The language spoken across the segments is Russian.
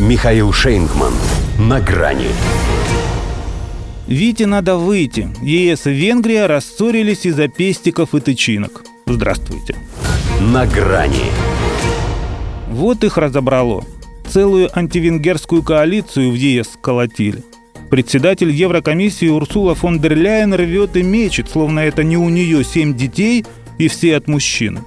Михаил Шейнгман. На грани. Вите надо выйти. ЕС и Венгрия рассорились из-за пестиков и тычинок. Здравствуйте. На грани. Вот их разобрало. Целую антивенгерскую коалицию в ЕС сколотили. Председатель Еврокомиссии Урсула фон дер Ляйен рвет и мечет, словно это не у нее семь детей и все от мужчины.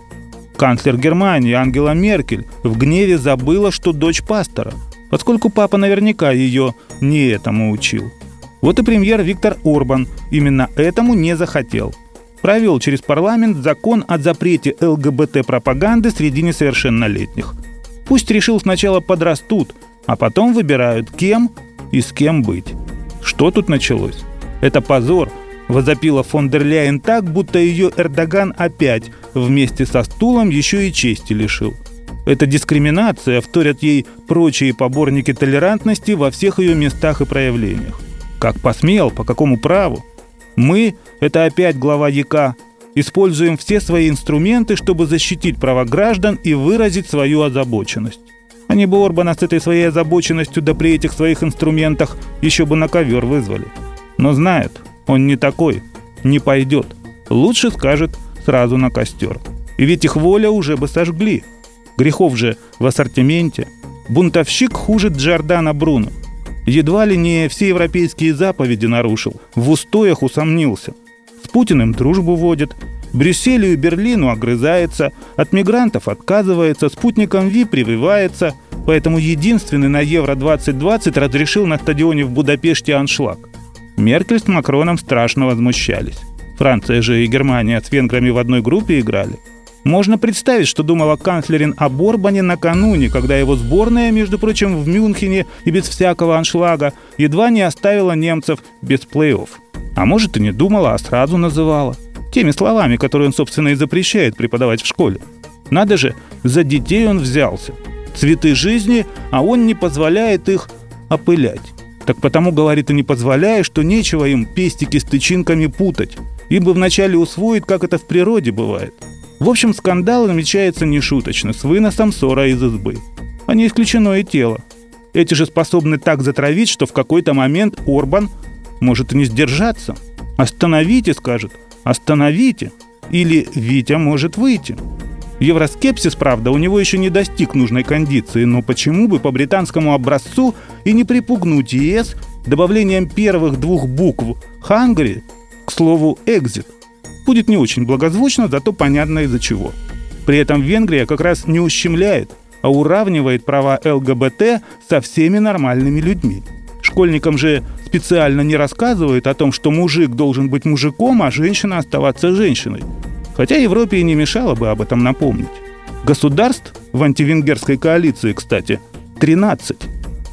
Канцлер Германии Ангела Меркель в гневе забыла, что дочь пастора, поскольку папа наверняка ее не этому учил. Вот и премьер Виктор Орбан именно этому не захотел. Провел через парламент закон о запрете ЛГБТ-пропаганды среди несовершеннолетних. Пусть решил сначала подрастут, а потом выбирают, кем и с кем быть. Что тут началось? Это позор, возопила фон дер Ляйен так, будто ее Эрдоган опять вместе со стулом еще и чести лишил. Это дискриминация, вторят ей прочие поборники толерантности во всех ее местах и проявлениях. Как посмел, по какому праву? Мы, это опять глава ЯК, используем все свои инструменты, чтобы защитить права граждан и выразить свою озабоченность. Они бы Орбана с этой своей озабоченностью да при этих своих инструментах еще бы на ковер вызвали. Но знают, он не такой, не пойдет. Лучше скажет сразу на костер. И ведь их воля уже бы сожгли. Грехов же в ассортименте. Бунтовщик хуже Джордана Бруно. Едва ли не все европейские заповеди нарушил, в устоях усомнился. С Путиным дружбу водит, Брюсселю и Берлину огрызается, от мигрантов отказывается, спутником Ви прививается, поэтому единственный на Евро-2020 разрешил на стадионе в Будапеште аншлаг. Меркель с Макроном страшно возмущались. Франция же и Германия с венграми в одной группе играли. Можно представить, что думала канцлерин о Борбане накануне, когда его сборная, между прочим, в Мюнхене и без всякого аншлага, едва не оставила немцев без плей-офф. А может и не думала, а сразу называла. Теми словами, которые он, собственно, и запрещает преподавать в школе. Надо же, за детей он взялся. Цветы жизни, а он не позволяет их опылять. Так потому, говорит, и не позволяя, что нечего им пестики с тычинками путать, ибо вначале усвоит, как это в природе бывает. В общем, скандал намечается нешуточно, с выносом ссора из избы. А не исключено и тело. Эти же способны так затравить, что в какой-то момент Орбан может и не сдержаться. «Остановите», скажет, «остановите», или «Витя может выйти». Евроскепсис, правда, у него еще не достиг нужной кондиции, но почему бы по британскому образцу и не припугнуть ЕС добавлением первых двух букв «Hungary» к слову «exit»? Будет не очень благозвучно, зато понятно из-за чего. При этом Венгрия как раз не ущемляет, а уравнивает права ЛГБТ со всеми нормальными людьми. Школьникам же специально не рассказывают о том, что мужик должен быть мужиком, а женщина оставаться женщиной. Хотя Европе и не мешало бы об этом напомнить. Государств в антивенгерской коалиции, кстати, 13.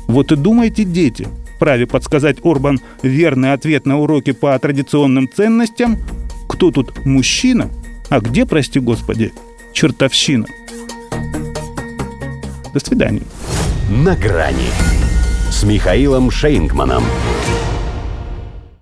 Вот и думайте, дети, вправе подсказать Орбан верный ответ на уроки по традиционным ценностям, кто тут мужчина, а где, прости господи, чертовщина. До свидания. На грани с Михаилом Шейнгманом.